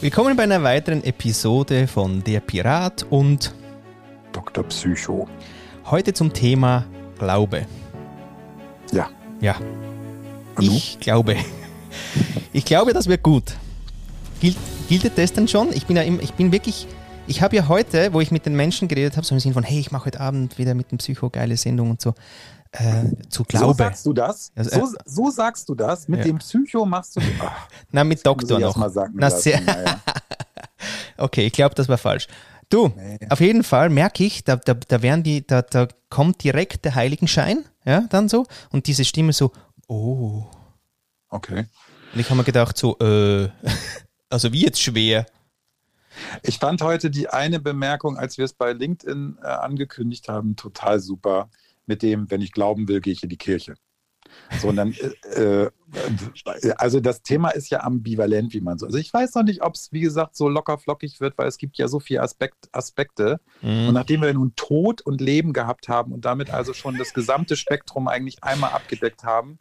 Willkommen bei einer weiteren Episode von Der Pirat und Dr. Psycho. heute zum Thema Glaube. Ja. Ja, du? ich glaube. Ich glaube, das wird gut. Gilt, gilt das denn schon? Ich bin ja im, ich bin wirklich, ich habe ja heute, wo ich mit den Menschen geredet habe, so im Sinne von, hey, ich mache heute Abend wieder mit dem Psycho geile Sendung und so, äh, zu So Glaube. sagst du das? Also, so, so sagst du das? Mit Ja. dem Psycho machst du. Ach, Na, mit Doktor noch. Mal sagen Na, sehr- Naja. Okay, ich glaube, das war falsch. Du, Nee. auf jeden Fall merke ich, da, da, da werden die, da, da kommt direkt der Heiligenschein, ja, dann so, und diese Stimme so, oh. Okay. Und ich habe mir gedacht, so, äh, also wie jetzt schwer. Ich fand heute die eine Bemerkung, als wir es bei LinkedIn äh, angekündigt haben, total super. Mit dem, wenn ich glauben will, gehe ich in die Kirche. So, und dann, äh, äh, also das Thema ist ja ambivalent, wie man so. Also ich weiß noch nicht, ob es, wie gesagt, so locker flockig wird, weil es gibt ja so viele Aspekt, Aspekte. Und Mhm. nachdem wir nun Tod und Leben gehabt haben und damit also schon das gesamte Spektrum eigentlich einmal abgedeckt haben,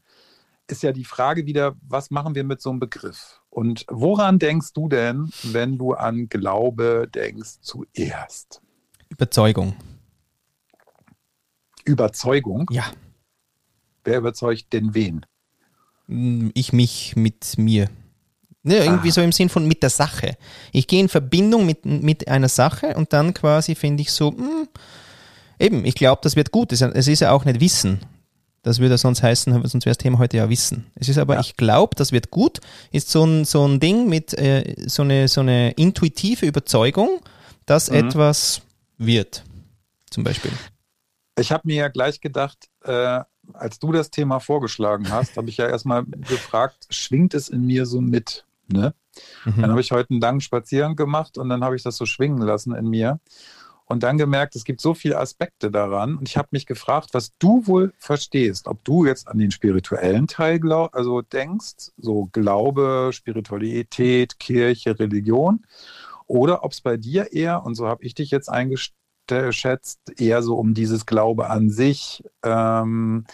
ist ja die Frage wieder, was machen wir mit so einem Begriff? Und woran denkst du denn, wenn du an Glaube denkst zuerst? Überzeugung. Überzeugung? Ja, Wer überzeugt denn wen? Mm, ich mich mit mir. Ne, irgendwie Ah. so im Sinn von mit der Sache. Ich gehe in Verbindung mit, mit einer Sache und dann quasi finde ich so, mm, eben, ich glaube, das wird gut. Es ist ja- es ist ja auch nicht Wissen. Das würde sonst heißen, sonst wäre das Thema heute ja Wissen. Es ist aber, Ja. ich glaube, das wird gut, ist so ein, so ein Ding mit äh, so, eine, so eine intuitive Überzeugung, dass Mhm. etwas wird. Zum Beispiel. Ich habe mir ja gleich gedacht, äh, als du das Thema vorgeschlagen hast, habe ich ja erstmal gefragt, schwingt es in mir so mit? Ne? Dann Mhm. habe ich heute einen langen Spaziergang gemacht und dann habe ich das so schwingen lassen in mir und dann gemerkt, es gibt so viele Aspekte daran und ich habe mich gefragt, was du wohl verstehst, ob du jetzt an den spirituellen Teil glaub, also denkst, so Glaube, Spiritualität, Kirche, Religion oder ob es bei dir eher, und so habe ich dich jetzt eingeschätzt, eher so um dieses Glaube an sich, ähm,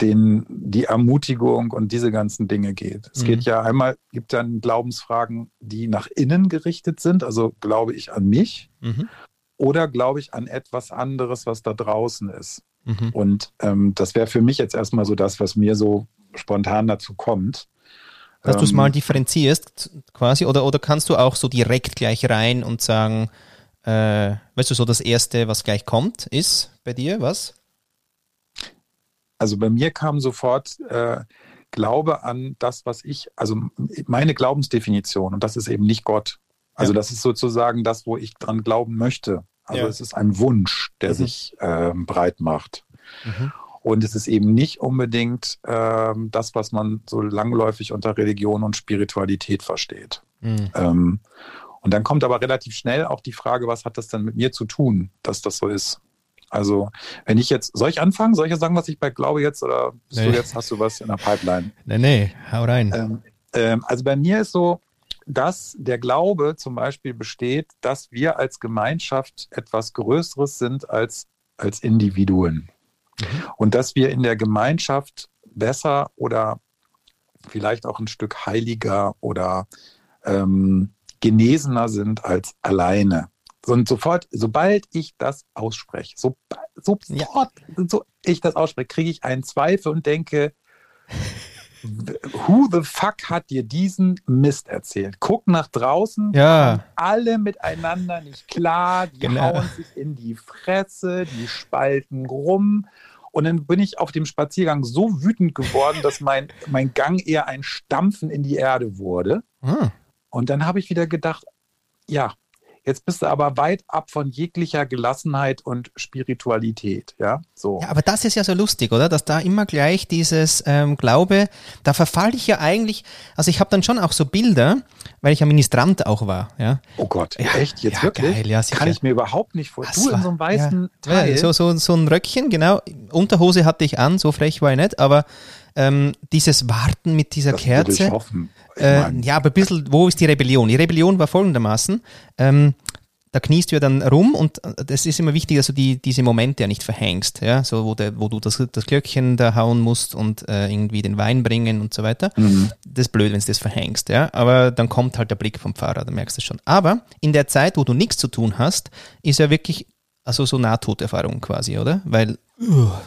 den, die Ermutigung und diese ganzen Dinge geht. Es Mhm. geht ja einmal, gibt dann Glaubensfragen, die nach innen gerichtet sind, also glaube ich an mich Mhm. oder glaube ich an etwas anderes, was da draußen ist. Mhm. Und ähm, das wäre für mich jetzt erstmal so das, was mir so spontan dazu kommt. Dass du es Ähm, mal differenzierst, quasi, oder, oder kannst du auch so direkt gleich rein und sagen, äh, weißt du, so das Erste, was gleich kommt, ist bei dir was? Also bei mir kam sofort äh, Glaube an das, was ich, also meine Glaubensdefinition, und das ist eben nicht Gott. Also Ja. das ist sozusagen das, wo ich dran glauben möchte. Also Ja. es ist ein Wunsch, der Mhm. sich ähm, breit macht. Mhm. Und es ist eben nicht unbedingt ähm, das, was man so langläufig unter Religion und Spiritualität versteht. Mhm. Ähm, und dann kommt aber relativ schnell auch die Frage, was hat das denn mit mir zu tun, dass das so ist? Also, wenn ich jetzt, soll ich anfangen? Soll ich ja sagen, was ich bei Glaube jetzt oder bist Nee. du jetzt, hast du was in der Pipeline? Nee, nee, hau rein. Ähm, ähm, also bei mir ist so, dass der Glaube zum Beispiel besteht, dass wir als Gemeinschaft etwas Größeres sind als, als Individuen. Mhm. Und dass wir in der Gemeinschaft besser oder vielleicht auch ein Stück heiliger oder ähm, genesener sind als alleine. Und sofort, sobald ich das ausspreche, so, sofort, so ich das ausspreche, kriege ich einen Zweifel und denke, who the fuck hat dir diesen Mist erzählt? Guck nach draußen, Ja. alle miteinander nicht klar, die Genau. hauen sich in die Fresse, die spalten rum. Und dann bin ich auf dem Spaziergang so wütend geworden, dass mein, mein Gang eher ein Stampfen in die Erde wurde. Ah, Und dann habe ich wieder gedacht, ja, jetzt bist du aber weit ab von jeglicher Gelassenheit und Spiritualität. Ja, so. Ja, aber das ist ja so lustig, oder? Dass da immer gleich dieses ähm, Glaube, da verfalle ich ja eigentlich, also ich habe dann schon auch so Bilder, weil ich ja Ministrant auch war, ja. Oh Gott, Ja, echt? Jetzt ja, wirklich? geil, ja, sicher. Kann ich mir überhaupt nicht vorstellen. Du war- in so einem weißen ja, Teil. So, so, so ein Röckchen, genau. Unterhose hatte ich an, so frech war ich nicht, aber ähm, dieses Warten mit dieser das Kerze. Äh, ja, aber ein bisschen, wo ist die Rebellion? Die Rebellion war folgendermaßen, ähm, da kniest du ja dann rum und äh, das ist immer wichtig, dass du die, diese Momente ja nicht verhängst, ja, so wo, der, wo du das, das Glöckchen da hauen musst und äh, irgendwie den Wein bringen und so weiter. Mhm. Das ist blöd, wenn du das verhängst, ja, aber dann kommt halt der Blick vom Pfarrer, da merkst du schon. Aber in der Zeit, wo du nichts zu tun hast, ist ja wirklich also so Nahtoderfahrung quasi, oder? Weil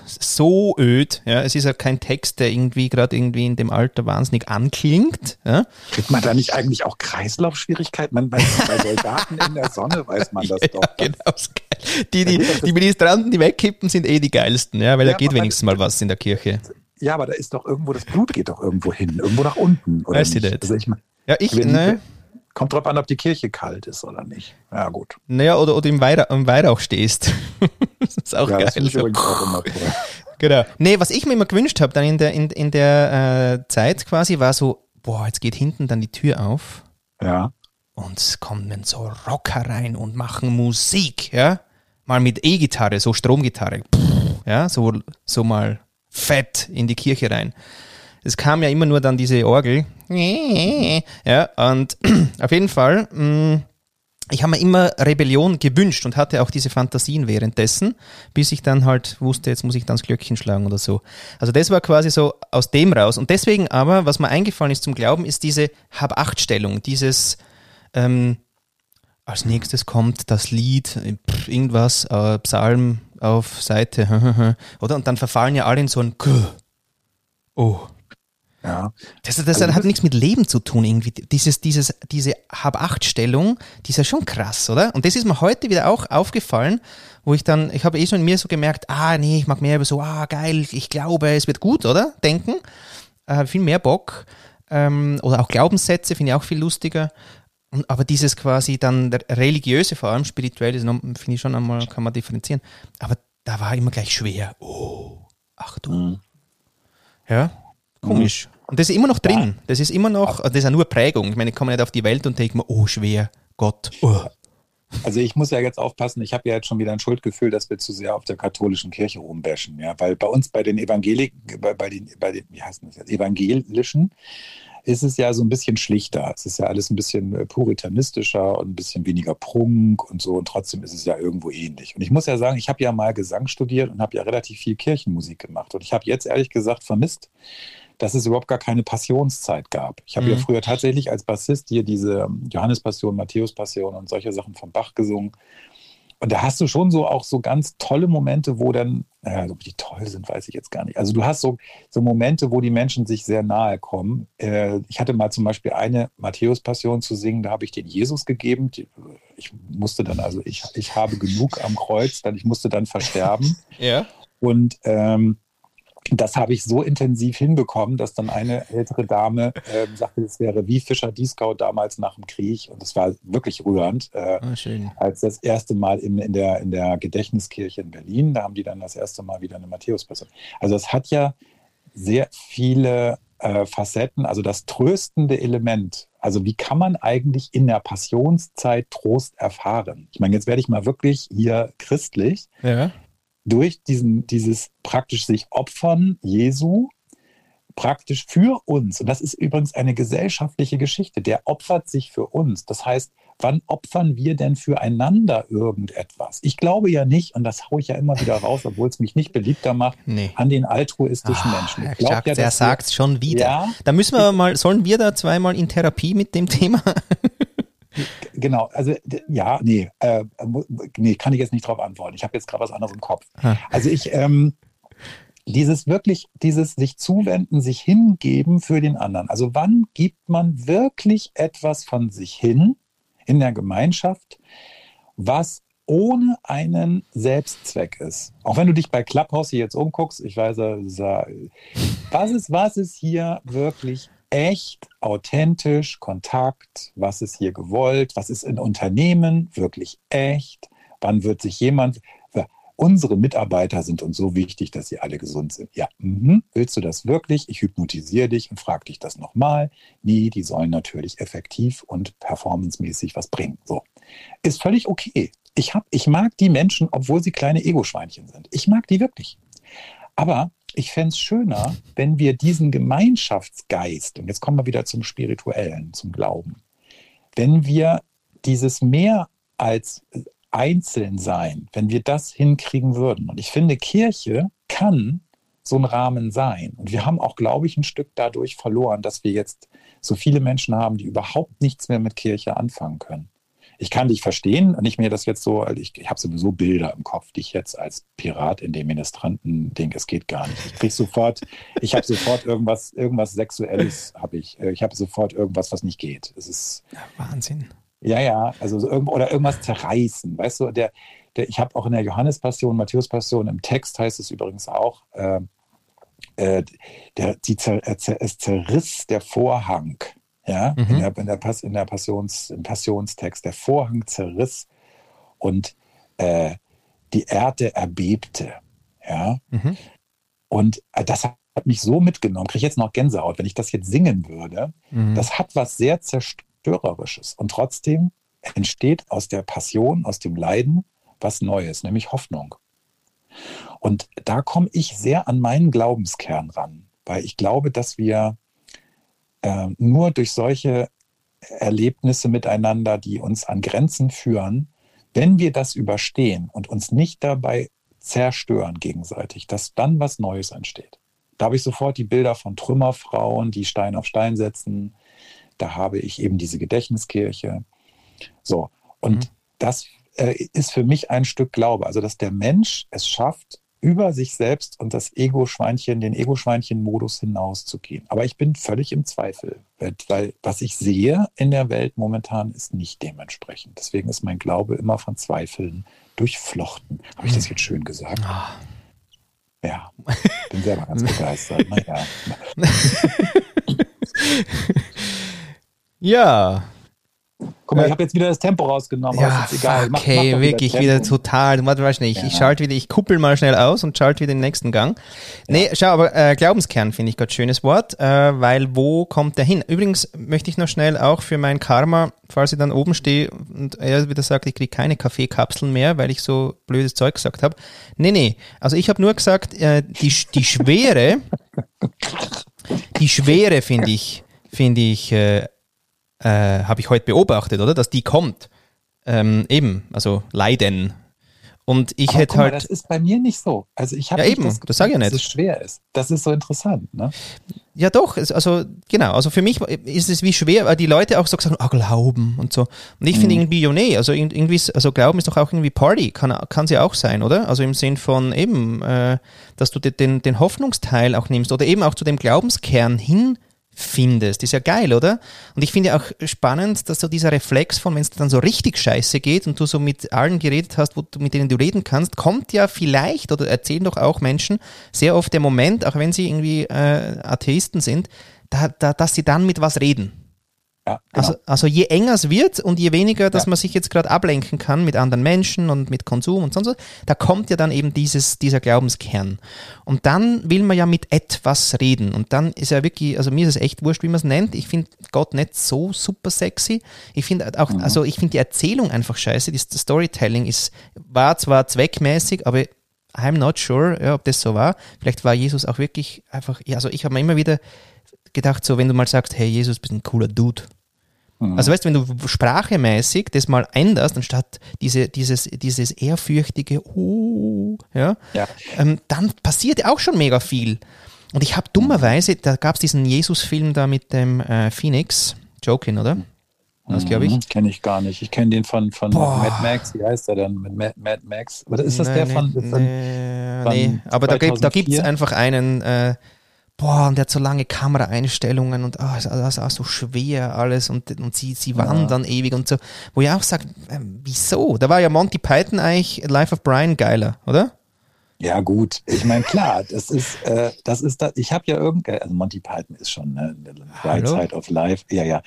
so öd, ja, es ist ja kein Text, der irgendwie gerade irgendwie in dem Alter wahnsinnig anklingt. Ja? Kriegt man da nicht eigentlich auch Kreislaufschwierigkeiten? Man bei, bei Soldaten in der Sonne weiß man das ja, doch. Genau, die, die, die Ministranten, die wegkippen, sind eh die geilsten, ja, weil ja, da geht wenigstens mal was in der Kirche. Ja, aber da ist doch irgendwo, das Blut geht doch irgendwo hin, irgendwo nach unten. Oder weißt du das? Also ich, ja, ich, ne? Kommt drauf an, ob die Kirche kalt ist oder nicht. Ja, gut. Naja, oder, oder im, Weihrauch, im Weihrauch stehst. das ist auch ja, geil. Das so. auch immer cool. Genau. Nee, was ich mir immer gewünscht habe, dann in der, in, in der äh, Zeit quasi, war so, boah, jetzt geht hinten dann die Tür auf. Ja. Und es kommen so Rocker rein und machen Musik, ja. Mal mit E-Gitarre, so Stromgitarre. Ja, so, so mal fett in die Kirche rein es kam ja immer nur dann diese Orgel. Ja, und auf jeden Fall, mm, ich habe mir immer Rebellion gewünscht und hatte auch diese Fantasien währenddessen, bis ich dann halt wusste, jetzt muss ich dann das Glöckchen schlagen oder so. Also das war quasi so aus dem raus. Und deswegen aber, was mir eingefallen ist zum Glauben, ist diese Hab-Acht-Stellung, dieses ähm, als nächstes kommt das Lied, irgendwas, äh, Psalm auf Seite, oder? Und dann verfallen ja alle in so ein K. Oh, ja. Das, das also, hat nichts mit Leben zu tun irgendwie. Dieses, dieses, diese Hab-Acht-Stellung, die ist ja schon krass, oder? Und das ist mir heute wieder auch aufgefallen, wo ich dann, ich habe eh schon in mir so gemerkt, ah nee, ich mag mehr über so, ah geil, ich glaube, es wird gut, oder? Denken. Äh, viel mehr Bock. Ähm, oder auch Glaubenssätze finde ich auch viel lustiger. Und, aber dieses quasi dann religiöse, vor allem spirituelle, finde ich schon einmal, kann man differenzieren. Aber da war immer gleich schwer. Oh, Achtung. Mhm. Ja. Komisch. Mhm. Und das ist immer noch drin. Das ist immer noch, das ist ja nur Prägung. Ich meine, ich komme nicht auf die Welt und denke mir, oh, schwer, Gott. Oh. Also ich muss ja jetzt aufpassen, ich habe ja jetzt schon wieder ein Schuldgefühl, dass wir zu sehr auf der katholischen Kirche rumbashen. Ja? Weil bei uns, bei den Evangelik, bei, bei, den, bei den, wie heißt das jetzt, Evangelischen, ist es ja so ein bisschen schlichter. Es ist ja alles ein bisschen äh, puritanistischer und ein bisschen weniger Prunk und so. Und trotzdem ist es ja irgendwo ähnlich. Und ich muss ja sagen, ich habe ja mal Gesang studiert und habe ja relativ viel Kirchenmusik gemacht. Und ich habe jetzt ehrlich gesagt vermisst, dass es überhaupt gar keine Passionszeit gab. Ich habe mhm. ja früher tatsächlich als Bassist hier diese Johannespassion, Matthäuspassion und solche Sachen von Bach gesungen. Und da hast du schon so auch so ganz tolle Momente, wo dann, naja, ob die toll sind, weiß ich jetzt gar nicht. Also du hast so, so Momente, wo die Menschen sich sehr nahe kommen. Äh, ich hatte mal zum Beispiel eine Matthäus-Passion zu singen, da habe ich den Jesus gegeben. Ich musste dann, also ich, ich habe genug am Kreuz, dann ich musste dann versterben. ja. Und ähm, das habe ich so intensiv hinbekommen, dass dann eine ältere Dame äh, sagte, es wäre wie Fischer Dieskau damals nach dem Krieg. Und es war wirklich rührend. Äh, oh, als das erste Mal im, in, der, in der Gedächtniskirche in Berlin, da haben die dann das erste Mal wieder eine Matthäus-Person. Also es hat ja sehr viele äh, Facetten, also das tröstende Element. Also wie kann man eigentlich in der Passionszeit Trost erfahren? Ich meine, jetzt werde ich mal wirklich hier christlich. Ja durch diesen, dieses praktisch sich opfern Jesu praktisch für uns. Und das ist übrigens eine gesellschaftliche Geschichte. Der opfert sich für uns. Das heißt, wann opfern wir denn füreinander irgendetwas? Ich glaube ja nicht, und das haue ich ja immer wieder raus, obwohl es mich nicht beliebter macht, nee. an den altruistischen Ach, Menschen. Ich glaub, ja, der sagt es schon wieder. Ja, da müssen wir mal, sollen wir da zweimal in Therapie mit dem Thema? Genau, also ja, nee, äh, nee, kann ich jetzt nicht drauf antworten. Ich habe jetzt gerade was anderes im Kopf. Also ich, ähm, dieses wirklich, dieses sich zuwenden, sich hingeben für den anderen. Also wann gibt man wirklich etwas von sich hin in der Gemeinschaft, was ohne einen Selbstzweck ist. Auch wenn du dich bei Clubhouse hier jetzt umguckst, ich weiß, was ist, was ist hier wirklich echt, authentisch, Kontakt, was ist hier gewollt, was ist in Unternehmen wirklich echt, wann wird sich jemand, unsere Mitarbeiter sind uns so wichtig, dass sie alle gesund sind. Ja, mh, willst du das wirklich? Ich hypnotisiere dich und frage dich das nochmal. Nee, die sollen natürlich effektiv und performancemäßig was bringen. So. Ist völlig okay. Ich, hab, ich mag die Menschen, obwohl sie kleine Ego-Schweinchen sind. Ich mag die wirklich. Aber ich fände es schöner, wenn wir diesen Gemeinschaftsgeist, und jetzt kommen wir wieder zum Spirituellen, zum Glauben, wenn wir dieses mehr als Einzelnsein, wenn wir das hinkriegen würden. Und ich finde, Kirche kann so ein Rahmen sein. Und wir haben auch, glaube ich, ein Stück dadurch verloren, dass wir jetzt so viele Menschen haben, die überhaupt nichts mehr mit Kirche anfangen können. Ich kann dich verstehen und ich mir das jetzt so, ich, ich habe sowieso Bilder im Kopf, die ich jetzt als Pirat in dem Ministranten denke, es geht gar nicht. Ich kriege sofort, ich habe sofort irgendwas, irgendwas Sexuelles habe ich. Ich habe sofort irgendwas, was nicht geht. Es ist ja, Wahnsinn. Ja, ja, also so irgend, oder irgendwas zerreißen, weißt du, der, der ich habe auch in der Johannespassion, Matthäuspassion, im Text heißt es übrigens auch, äh, äh, der, die zer, es zerriss der Vorhang ja, mhm. in, der, in, der Pass, in der Passions, im Passionstext. Der Vorhang zerriss und äh, die Erde erbebte. Ja. Mhm. Und äh, das hat mich so mitgenommen, kriege ich jetzt noch Gänsehaut, wenn ich das jetzt singen würde. Mhm. Das hat was sehr Zerstörerisches. Und trotzdem entsteht aus der Passion, aus dem Leiden was Neues, nämlich Hoffnung. Und da komme ich sehr an meinen Glaubenskern ran, weil ich glaube, dass wir äh, nur durch solche Erlebnisse miteinander, die uns an Grenzen führen, wenn wir das überstehen und uns nicht dabei zerstören gegenseitig, dass dann was Neues entsteht. Da habe ich sofort die Bilder von Trümmerfrauen, die Stein auf Stein setzen. Da habe ich eben diese Gedächtniskirche. So, und mhm. das äh, ist für mich ein Stück Glaube. Also, dass der Mensch es schafft, über sich selbst und das Ego-Schweinchen, den Ego-Schweinchen-Modus hinauszugehen. Aber ich bin völlig im Zweifel, weil was ich sehe in der Welt momentan ist nicht dementsprechend. Deswegen ist mein Glaube immer von Zweifeln durchflochten. Habe ich das jetzt schön gesagt? Ah. Ja, bin selber ganz begeistert. Naja. ja, Guck mal, ich habe jetzt wieder das Tempo rausgenommen. Ja, ist egal. Mach, okay, mach wirklich wieder, wieder, total. Warte mal schnell. Ich, ja. ich schalte wieder, ich kuppel mal schnell aus und schalte wieder den nächsten Gang. Ja. Nee, schau, aber äh, Glaubenskern finde ich gerade schönes Wort, äh, weil wo kommt der hin? Übrigens möchte ich noch schnell auch für mein Karma, falls ich dann oben stehe und er wieder sagt, ich kriege keine Kaffeekapseln mehr, weil ich so blödes Zeug gesagt habe. Nee, nee. Also ich habe nur gesagt, äh, die, die Schwere, die Schwere finde ich, finde ich, äh, äh, habe ich heute beobachtet, oder? Dass die kommt. Ähm, eben, also Leiden. Und ich Aber hätte mal, halt. Das ist bei mir nicht so. Also ich habe ja, eben, das, das sage ich ja nicht. dass es schwer ist. Das ist so interessant, ne? Ja, doch. Also genau. Also für mich ist es wie schwer, weil die Leute auch so sagen, ah, Glauben und so. Und ich mhm. finde irgendwie, ja, nee, also irgendwie, also Glauben ist doch auch irgendwie Party, kann, kann sie auch sein, oder? Also im Sinn von eben, äh, dass du den, den Hoffnungsteil auch nimmst oder eben auch zu dem Glaubenskern hin findest. Ist ja geil, oder? Und ich finde auch spannend, dass so dieser Reflex von, wenn es dann so richtig scheiße geht und du so mit allen geredet hast, wo du, mit denen du reden kannst, kommt ja vielleicht, oder erzählen doch auch Menschen, sehr oft der Moment, auch wenn sie irgendwie äh, Atheisten sind, da, da, dass sie dann mit was reden. Ja, genau. also, also je enger es wird und je weniger, dass ja. man sich jetzt gerade ablenken kann mit anderen Menschen und mit Konsum und sonst was, da kommt ja dann eben dieses, dieser Glaubenskern. Und dann will man ja mit etwas reden. Und dann ist ja wirklich, also mir ist es echt wurscht, wie man es nennt. Ich finde Gott nicht so super sexy. Ich finde auch, mhm. also ich finde die Erzählung einfach scheiße. Das Storytelling ist, war zwar zweckmäßig, aber I'm not sure, ja, ob das so war. Vielleicht war Jesus auch wirklich einfach, ja, also ich habe mir immer wieder gedacht, so wenn du mal sagst, hey Jesus, bist ein cooler Dude, Mhm. Also weißt du, wenn du sprachemäßig das mal änderst, anstatt diese, dieses, dieses ehrfürchtige, uh, ja, ja. Ähm, dann passiert auch schon mega viel. Und ich habe dummerweise, da gab es diesen Jesus-Film da mit dem äh, Phoenix, Jokin, oder? Das glaube ich. Mhm, kenne ich gar nicht. Ich kenne den von, von Mad Max. Wie heißt der denn? Mit Mad, Mad Max? Oder ist das nee, der von. Nee, von, nee, von nee. aber da gibt es einfach einen. Äh, boah, und der hat so lange Kameraeinstellungen und ah, das ist auch so schwer alles und, und sie, sie wandern ja. ewig und so. Wo ich auch sage, äh, wieso? Da war ja Monty Python eigentlich Life of Brian geiler, oder? Ja, gut. Ich meine, klar, das ist, äh, das ist da, ich habe ja irgendwie, also Monty Python ist schon ne, Right Side of Life, ja, ja.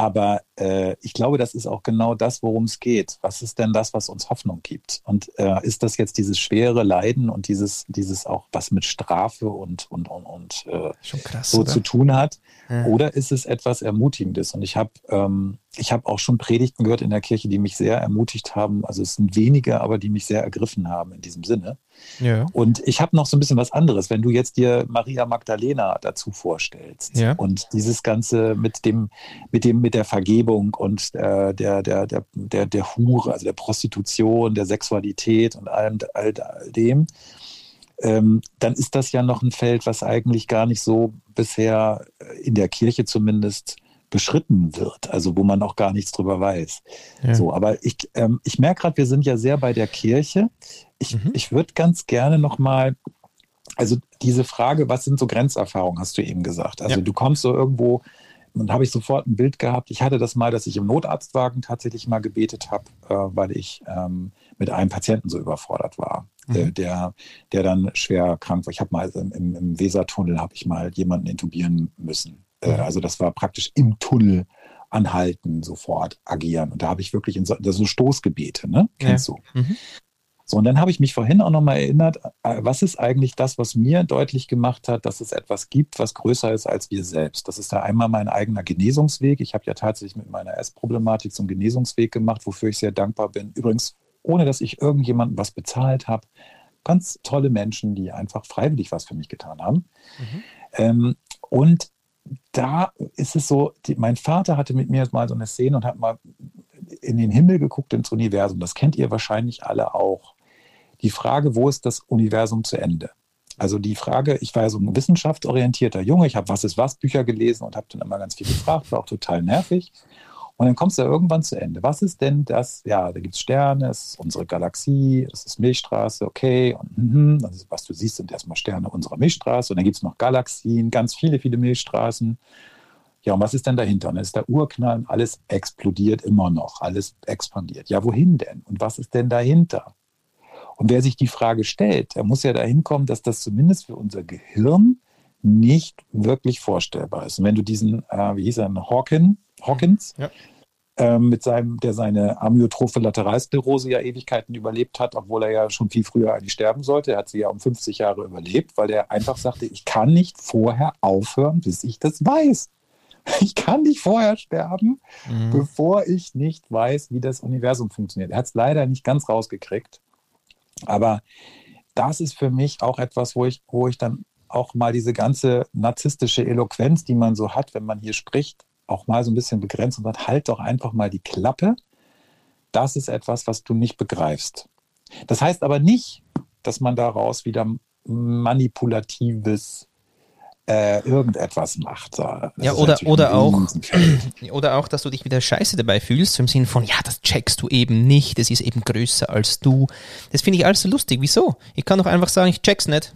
Aber äh, ich glaube, das ist auch genau das, worum es geht. Was ist denn das, was uns Hoffnung gibt? Und äh, ist das jetzt dieses schwere Leiden und dieses, dieses auch, was mit Strafe und, und, und, und äh, so oder? zu tun hat? Ja. Oder ist es etwas Ermutigendes? Und ich habe ähm, ich habe auch schon Predigten gehört in der Kirche, die mich sehr ermutigt haben. Also es sind wenige, aber die mich sehr ergriffen haben in diesem Sinne. Ja. Und ich habe noch so ein bisschen was anderes. Wenn du jetzt dir Maria Magdalena dazu vorstellst ja. und dieses Ganze mit dem, mit dem, mit der Vergebung und äh, der, der, der, der, der Hure, also der Prostitution, der Sexualität und allem, all, all dem, ähm, dann ist das ja noch ein Feld, was eigentlich gar nicht so bisher in der Kirche zumindest beschritten wird, also wo man auch gar nichts drüber weiß. Ja. So, aber ich, ähm, ich merke gerade, wir sind ja sehr bei der Kirche. Ich, mhm. ich würde ganz gerne nochmal, also diese Frage, was sind so Grenzerfahrungen, hast du eben gesagt. Also ja. du kommst so irgendwo, und habe ich sofort ein Bild gehabt. Ich hatte das mal, dass ich im Notarztwagen tatsächlich mal gebetet habe, äh, weil ich ähm, mit einem Patienten so überfordert war, mhm. der, der, der dann schwer krank war. Ich habe mal im, im Wesertunnel habe ich mal jemanden intubieren müssen. Äh, mhm. also das war praktisch im Tunnel anhalten, sofort agieren. Und da habe ich wirklich in so, so Stoßgebete, ne? Kennst ja. du? Mhm. So, und dann habe ich mich vorhin auch nochmal erinnert, äh, was ist eigentlich das, was mir deutlich gemacht hat, dass es etwas gibt, was größer ist als wir selbst. Das ist da einmal mein eigener Genesungsweg. Ich habe ja tatsächlich mit meiner Essproblematik so einen Genesungsweg gemacht, wofür ich sehr dankbar bin. Übrigens, ohne dass ich irgendjemandem was bezahlt habe. Ganz tolle Menschen, die einfach freiwillig was für mich getan haben. Mhm. Ähm, und da ist es so, die, mein Vater hatte mit mir mal so eine Szene und hat mal in den Himmel geguckt, ins Universum. Das kennt ihr wahrscheinlich alle auch. Die Frage, wo ist das Universum zu Ende? Also die Frage, ich war ja so ein wissenschaftsorientierter Junge, ich habe Was ist was Bücher gelesen und habe dann immer ganz viel gefragt, war auch total nervig. Und dann kommst du ja irgendwann zu Ende. Was ist denn das? Ja, da gibt es Sterne, es ist unsere Galaxie, es ist Milchstraße, okay. Und mm, also was du siehst, sind erstmal Sterne unserer Milchstraße. Und dann gibt es noch Galaxien, ganz viele, viele Milchstraßen. Ja, und was ist denn dahinter? Und dann ist der Urknall alles explodiert immer noch, alles expandiert. Ja, wohin denn? Und was ist denn dahinter? Und wer sich die Frage stellt, der muss ja dahin kommen, dass das zumindest für unser Gehirn nicht wirklich vorstellbar ist. Und wenn du diesen, äh, wie hieß er, Hawkins, Hawkins ja. ähm, mit seinem, der seine amyotrophe Lateralsklerose ja Ewigkeiten überlebt hat, obwohl er ja schon viel früher eigentlich sterben sollte. Er hat sie ja um 50 Jahre überlebt, weil er einfach sagte, ich kann nicht vorher aufhören, bis ich das weiß. Ich kann nicht vorher sterben, mhm. bevor ich nicht weiß, wie das Universum funktioniert. Er hat es leider nicht ganz rausgekriegt. Aber das ist für mich auch etwas, wo ich, wo ich dann auch mal diese ganze narzisstische Eloquenz, die man so hat, wenn man hier spricht, auch mal so ein bisschen begrenzt und sagt, halt doch einfach mal die Klappe. Das ist etwas, was du nicht begreifst. Das heißt aber nicht, dass man daraus wieder manipulatives äh, irgendetwas macht. Das ja, oder, oder, auch, oder auch, dass du dich wieder scheiße dabei fühlst, im Sinne von, ja, das checkst du eben nicht, das ist eben größer als du. Das finde ich alles so lustig. Wieso? Ich kann doch einfach sagen, ich check's nicht.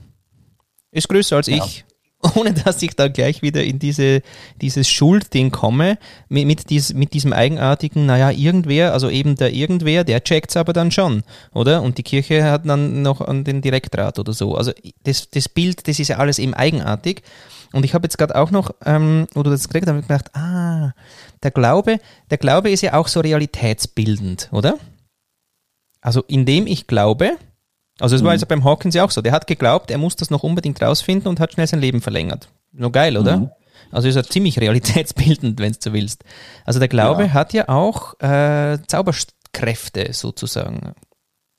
Ist größer als ja. ich ohne dass ich da gleich wieder in diese, dieses Schuldding komme, mit, mit, dies, mit diesem eigenartigen, naja, irgendwer, also eben der irgendwer, der checkt's aber dann schon, oder? Und die Kirche hat dann noch an den Direktrat oder so. Also das, das Bild, das ist ja alles eben eigenartig. Und ich habe jetzt gerade auch noch, ähm, wo du das gekriegt hast, gedacht, ah, der Glaube, der Glaube ist ja auch so realitätsbildend, oder? Also indem ich glaube, also es war mhm. jetzt beim Hawkins ja auch so. Der hat geglaubt, er muss das noch unbedingt rausfinden und hat schnell sein Leben verlängert. Nur geil, oder? Mhm. Also ist er ziemlich realitätsbildend, wenn du willst. Also der Glaube ja. hat ja auch äh, Zauberkräfte sozusagen.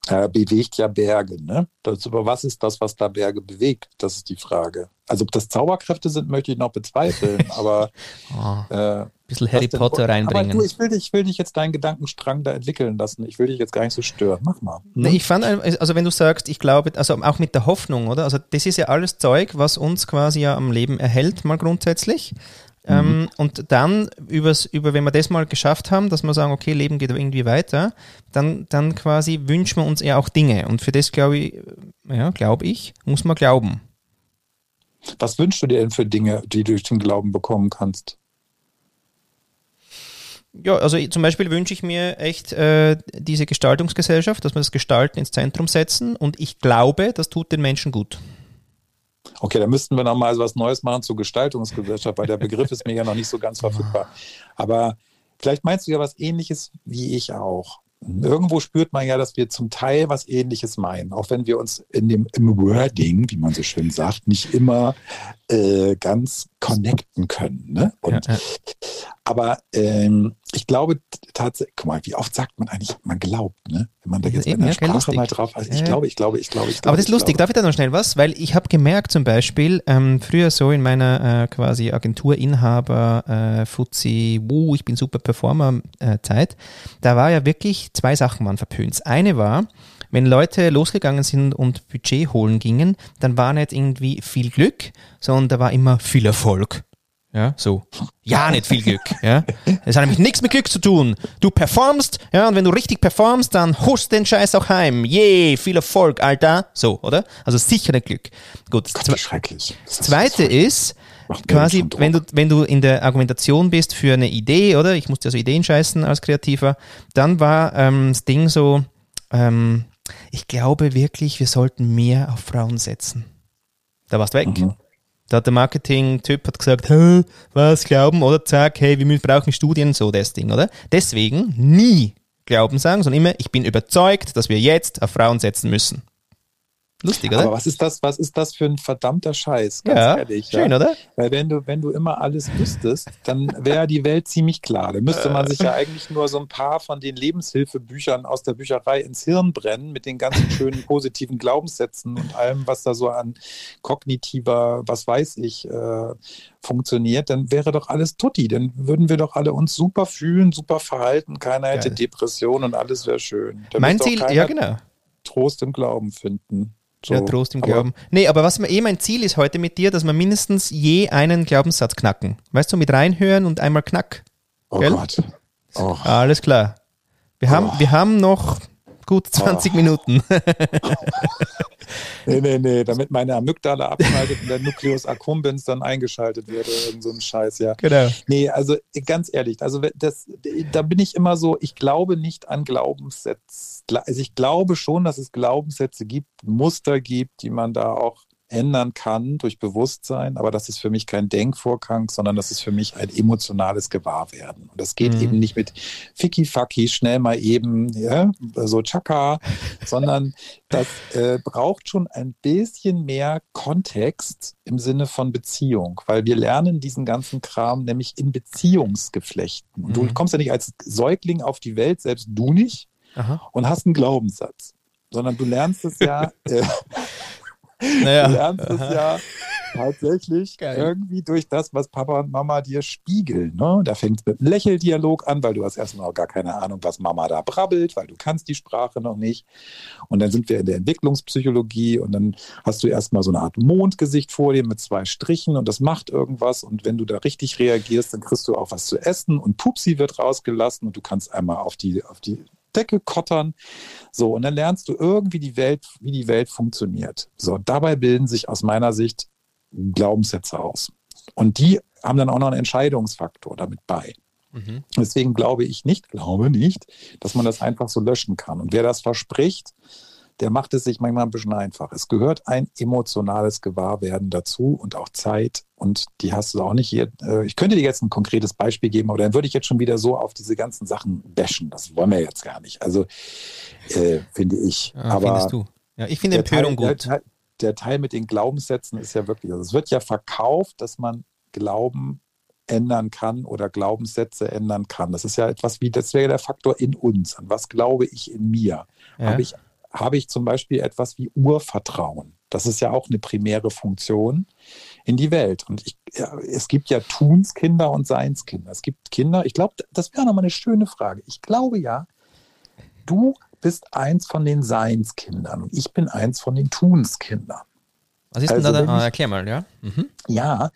Er bewegt ja Berge, ne? Das, aber was ist das, was da Berge bewegt? Das ist die Frage. Also ob das Zauberkräfte sind, möchte ich noch bezweifeln, aber oh, äh, bisschen Harry Potter reinbringen. Aber du, ich will, dich, ich will dich jetzt deinen Gedankenstrang da entwickeln lassen. Ich will dich jetzt gar nicht so stören. Mach mal. Hm? Nee, ich fand, also wenn du sagst, ich glaube, also auch mit der Hoffnung, oder? Also das ist ja alles Zeug, was uns quasi ja am Leben erhält, mal grundsätzlich. Mhm. Ähm, und dann, übers, über, wenn wir das mal geschafft haben, dass wir sagen, okay, Leben geht irgendwie weiter, dann, dann quasi wünschen wir uns ja auch Dinge. Und für das glaube ich, ja, glaube ich, muss man glauben. Was wünschst du dir denn für Dinge, die du durch den Glauben bekommen kannst? Ja, also zum Beispiel wünsche ich mir echt äh, diese Gestaltungsgesellschaft, dass wir das Gestalten ins Zentrum setzen und ich glaube, das tut den Menschen gut. Okay, dann müssten wir nochmal was Neues machen zur Gestaltungsgesellschaft, weil der Begriff ist mir ja noch nicht so ganz verfügbar. Aber vielleicht meinst du ja was ähnliches wie ich auch. Irgendwo spürt man ja, dass wir zum Teil was Ähnliches meinen, auch wenn wir uns in dem im Wording, wie man so schön sagt, nicht immer äh, ganz connecten können. Ne? Und, ja, ja. Aber ähm, ich glaube tatsächlich, guck mal, wie oft sagt man eigentlich, man glaubt, ne? Wenn man da jetzt Eben, in der ja, Sprache lustig. mal drauf, also ich ja. glaube, ich glaube, ich glaube, ich glaube. Aber das ist lustig, darf ich da noch schnell was? Weil ich habe gemerkt zum Beispiel, ähm, früher so in meiner äh, quasi Agenturinhaber, äh, Fuzzi, wuh, ich bin super Performer äh, Zeit, da war ja wirklich zwei Sachen waren verpönt. Eine war, wenn Leute losgegangen sind und Budget holen gingen, dann war nicht irgendwie viel Glück, sondern da war immer viel Erfolg. Ja, so. Ja, nicht viel Glück. Ja. Es hat nämlich nichts mit Glück zu tun. Du performst, ja, und wenn du richtig performst, dann husch den Scheiß auch heim. Je, viel Erfolg, Alter. So, oder? Also sicher nicht Glück. Gut. Gott, wie schrecklich. Das zweite ist, quasi, wenn du, wenn du in der Argumentation bist für eine Idee, oder? Ich musste also Ideen scheißen als Kreativer, dann war ähm, das Ding so, ähm, ich glaube wirklich, wir sollten mehr auf Frauen setzen. Da warst du weg. Mhm. Da hat der Marketing-Typ hat gesagt, was glauben oder zack, hey, wir brauchen Studien, so das Ding, oder? Deswegen nie Glauben sagen, sondern immer, ich bin überzeugt, dass wir jetzt auf Frauen setzen müssen. Lustig, oder? Aber was ist das, was ist das für ein verdammter Scheiß, ganz ja, ehrlich. Schön, ja? oder? Weil wenn du, wenn du immer alles wüsstest, dann wäre die Welt ziemlich klar. Da müsste man sich ja eigentlich nur so ein paar von den Lebenshilfebüchern aus der Bücherei ins Hirn brennen, mit den ganzen schönen positiven Glaubenssätzen und allem, was da so an kognitiver, was weiß ich, äh, funktioniert, dann wäre doch alles tutti. Dann würden wir doch alle uns super fühlen, super verhalten, keiner hätte. Depression und alles wäre schön. Da mein Ziel, ja genau. Trost im Glauben finden. So, ja, Trost im Glauben. Nee, aber was eh mein Ziel ist heute mit dir, dass wir mindestens je einen Glaubenssatz knacken. Weißt du, mit reinhören und einmal knack. Oh Gell? Gott. Oh. Alles klar. Wir, oh. haben, wir haben noch gut 20 oh. Minuten. nee, nee, nee, damit meine Amygdala abschaltet und der Nucleus accumbens dann eingeschaltet wird oder irgend so ein Scheiß, ja. Genau. Nee, also ganz ehrlich, also das, da bin ich immer so, ich glaube nicht an Glaubenssätze. Also ich glaube schon, dass es Glaubenssätze gibt, Muster gibt, die man da auch ändern kann durch Bewusstsein, aber das ist für mich kein Denkvorgang, sondern das ist für mich ein emotionales Gewahrwerden. Und das geht mhm. eben nicht mit Ficky-Facky, schnell mal eben, ja, so Chaka, sondern das äh, braucht schon ein bisschen mehr Kontext im Sinne von Beziehung, weil wir lernen diesen ganzen Kram nämlich in Beziehungsgeflechten. Und mhm. du kommst ja nicht als Säugling auf die Welt, selbst du nicht, Aha. und hast einen Glaubenssatz sondern du lernst es ja, äh, naja. Du lernst es ja tatsächlich Geil. irgendwie durch das, was Papa und Mama dir spiegeln. Ne? Da fängt es mit einem Lächeldialog an, weil du hast erstmal noch gar keine Ahnung, was Mama da brabbelt, weil du kannst die Sprache noch nicht. Und dann sind wir in der Entwicklungspsychologie und dann hast du erstmal so eine Art Mondgesicht vor dir mit zwei Strichen und das macht irgendwas. Und wenn du da richtig reagierst, dann kriegst du auch was zu essen und Pupsi wird rausgelassen und du kannst einmal auf die, auf die Decke kottern. So, und dann lernst du irgendwie die Welt, wie die Welt funktioniert. So, dabei bilden sich aus meiner Sicht Glaubenssätze aus. Und die haben dann auch noch einen Entscheidungsfaktor damit bei. Mhm. Deswegen glaube ich nicht, glaube nicht, dass man das einfach so löschen kann. Und wer das verspricht, der macht es sich manchmal ein bisschen einfach. Es gehört ein emotionales Gewahrwerden dazu und auch Zeit. Und die hast du auch nicht hier. Äh, ich könnte dir jetzt ein konkretes Beispiel geben, aber dann würde ich jetzt schon wieder so auf diese ganzen Sachen bashen. Das wollen wir jetzt gar nicht. Also äh, finde ich. Ja, aber findest du? Ja, ich finde Empörung gut. Der Teil, der Teil mit den Glaubenssätzen ist ja wirklich, also es wird ja verkauft, dass man Glauben ändern kann oder Glaubenssätze ändern kann. Das ist ja etwas wie, das wäre der Faktor in uns. An was glaube ich in mir? Ja. Habe ich habe ich zum Beispiel etwas wie Urvertrauen. Das ist ja auch eine primäre Funktion in die Welt. Und ich, ja, es gibt ja Tunskinder und Seinskinder. Es gibt Kinder, ich glaube, das wäre nochmal eine schöne Frage. Ich glaube ja, du bist eins von den Seinskindern und ich bin eins von den Tunskindern. Was ist also, denn da? Ah, erklär mal, ja. Mhm. Ja,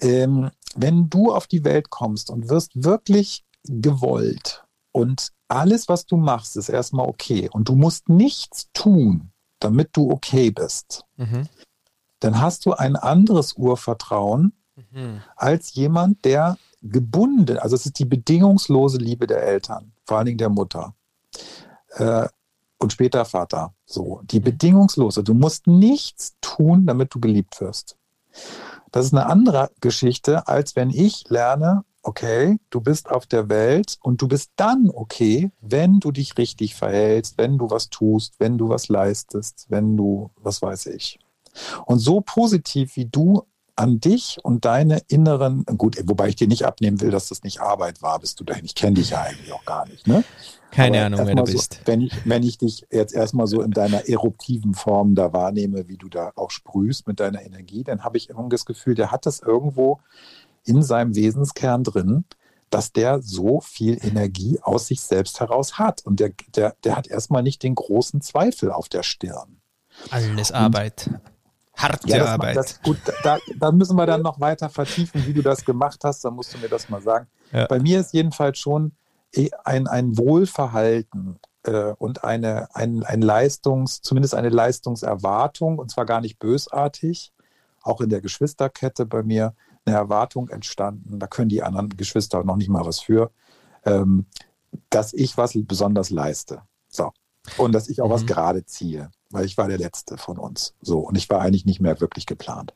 ähm, wenn du auf die Welt kommst und wirst wirklich gewollt und alles, was du machst, ist erstmal okay und du musst nichts tun, damit du okay bist, mhm. dann hast du ein anderes Urvertrauen mhm. als jemand, der gebunden, also es ist die bedingungslose Liebe der Eltern, vor allen Dingen der Mutter äh, und später Vater. So, die mhm. bedingungslose. Du musst nichts tun, damit du geliebt wirst. Das ist eine andere Geschichte, als wenn ich lerne, okay, du bist auf der Welt und du bist dann okay, wenn du dich richtig verhältst, wenn du was tust, wenn du was leistest, wenn du, was weiß ich. Und so positiv wie du an dich und deine inneren, gut, wobei ich dir nicht abnehmen will, dass das nicht Arbeit war, bist du dahin. Ich kenne dich ja eigentlich auch gar nicht, ne? Keine Aber Ahnung, wer du so, bist. Wenn ich, wenn ich dich jetzt erstmal so in deiner eruptiven Form da wahrnehme, wie du da auch sprühst mit deiner Energie, dann habe ich irgendwie das Gefühl, der hat das irgendwo in seinem Wesenskern drin, dass der so viel Energie aus sich selbst heraus hat. Und der, der, der hat erstmal nicht den großen Zweifel auf der Stirn. Alles Arbeit. Harte ja, das, Arbeit. Das, gut, da, da, müssen wir dann noch weiter vertiefen, wie du das gemacht hast. Da musst du mir das mal sagen. Ja. Bei mir ist jedenfalls schon eh ein, ein Wohlverhalten äh, und eine, ein, ein Leistungs, zumindest eine Leistungserwartung, und zwar gar nicht bösartig, auch in der Geschwisterkette bei mir, eine Erwartung entstanden, da können die anderen Geschwister noch nicht mal was für, ähm, dass ich was besonders leiste. So. Und dass ich auch mhm. was gerade ziehe, weil ich war der Letzte von uns. So. Und ich war eigentlich nicht mehr wirklich geplant.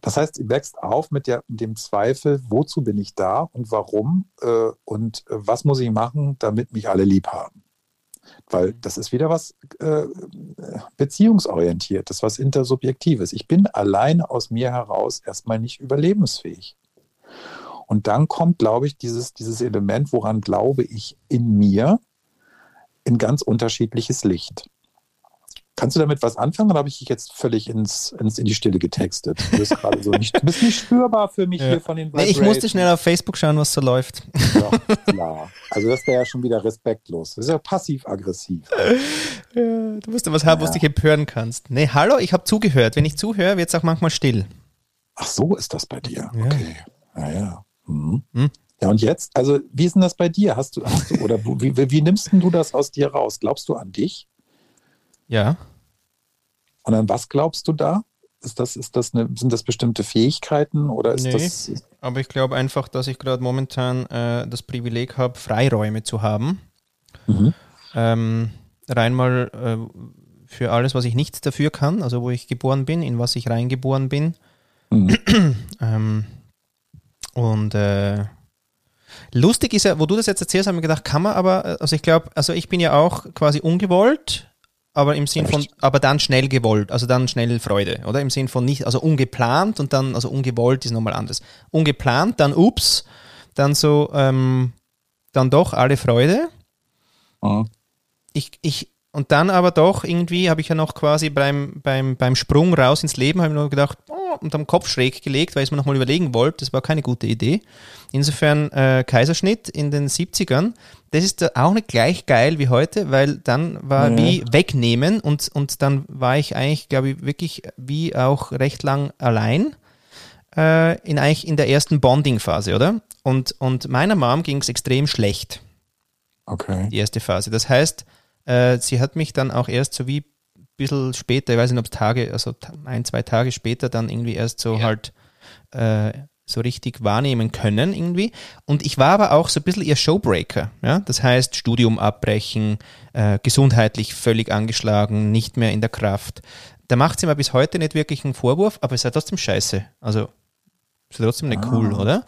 Das heißt, sie wächst auf mit, der, mit dem Zweifel, wozu bin ich da und warum äh, und äh, was muss ich machen, damit mich alle lieb haben. Weil mhm. das ist wieder was äh, beziehungsorientiertes, was intersubjektives. Ich bin alleine aus mir heraus erstmal nicht überlebensfähig. Und dann kommt, glaube ich, dieses, dieses Element, woran glaube ich in mir, in ganz unterschiedliches Licht. Kannst du damit was anfangen oder habe ich dich jetzt völlig ins, ins, in die Stille getextet? Du bist gerade so nicht, du bist nicht spürbar für mich ja. hier von den nee, Ich musste schnell auf Facebook schauen, was so läuft. Ja, klar. Also das wäre ja schon wieder respektlos. Das ist ja passiv-aggressiv. Ja, du musst ja was haben, ja. was dich empören kannst. Nee, hallo, ich habe zugehört. Wenn ich zuhöre, wird es auch manchmal still. Ach so ist das bei dir. Okay. Naja. Mhm. Hm? Ja, und jetzt, also wie ist denn das bei dir? Hast du, hast du oder wie, wie, wie nimmst du das aus dir raus? Glaubst du an dich? Ja. Und an was glaubst du da? Ist das, ist das eine, sind das bestimmte Fähigkeiten oder ist nee, das. Aber ich glaube einfach, dass ich gerade momentan äh, das Privileg habe, Freiräume zu haben. Mhm. Ähm, rein mal äh, für alles, was ich nicht dafür kann, also wo ich geboren bin, in was ich reingeboren bin. Mhm. ähm, und äh, lustig ist ja, wo du das jetzt erzählst, habe ich mir gedacht, kann man aber, äh, also ich glaube, also ich bin ja auch quasi ungewollt aber im Sinn von, aber dann schnell gewollt, also dann schnell Freude, oder? Im Sinn von nicht, also ungeplant und dann, also ungewollt ist nochmal anders. Ungeplant, dann ups, dann so, ähm, dann doch alle Freude. Mhm. Ich, ich, und dann aber doch irgendwie habe ich ja noch quasi beim, beim, beim Sprung raus ins Leben, habe ich nur gedacht, oh, und am Kopf schräg gelegt, weil ich es mir nochmal überlegen wollte. Das war keine gute Idee. Insofern äh, Kaiserschnitt in den 70ern, das ist auch nicht gleich geil wie heute, weil dann war mhm. wie wegnehmen und, und dann war ich eigentlich, glaube ich, wirklich wie auch recht lang allein äh, in eigentlich in der ersten Bonding-Phase, oder? Und, und meiner Mom ging es extrem schlecht. Okay. Die erste Phase. Das heißt, äh, sie hat mich dann auch erst so wie ein bisschen später, ich weiß nicht, ob es Tage, also ein, zwei Tage später dann irgendwie erst so ja. halt äh, so richtig wahrnehmen können irgendwie. Und ich war aber auch so ein bisschen ihr Showbreaker. Ja? Das heißt, Studium abbrechen, äh, gesundheitlich völlig angeschlagen, nicht mehr in der Kraft. Da macht sie mir bis heute nicht wirklich einen Vorwurf, aber es ist trotzdem scheiße. Also ist trotzdem nicht ah. cool, oder?